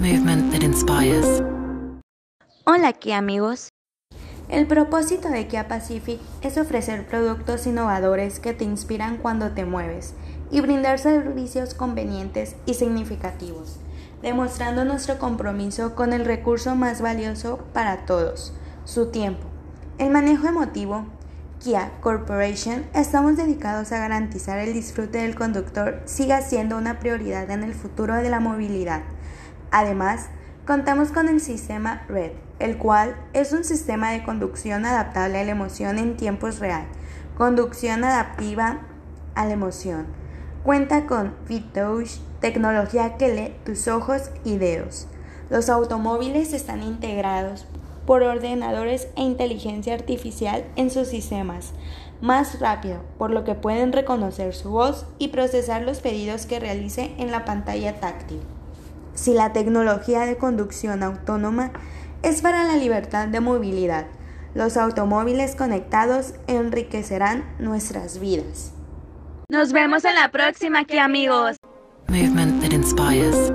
Movement that inspires. Hola aquí amigos. El propósito de Kia Pacific es ofrecer productos innovadores que te inspiran cuando te mueves y brindar servicios convenientes y significativos, demostrando nuestro compromiso con el recurso más valioso para todos, su tiempo. El manejo emotivo Kia Corporation estamos dedicados a garantizar el disfrute del conductor siga siendo una prioridad en el futuro de la movilidad. Además, contamos con el sistema RED, el cual es un sistema de conducción adaptable a la emoción en tiempos real, conducción adaptiva a la emoción. Cuenta con FitTouch, tecnología que lee tus ojos y dedos. Los automóviles están integrados por ordenadores e inteligencia artificial en sus sistemas, más rápido, por lo que pueden reconocer su voz y procesar los pedidos que realice en la pantalla táctil. Si la tecnología de conducción autónoma es para la libertad de movilidad, los automóviles conectados enriquecerán nuestras vidas. Nos vemos en la próxima aquí amigos. Movement that inspires.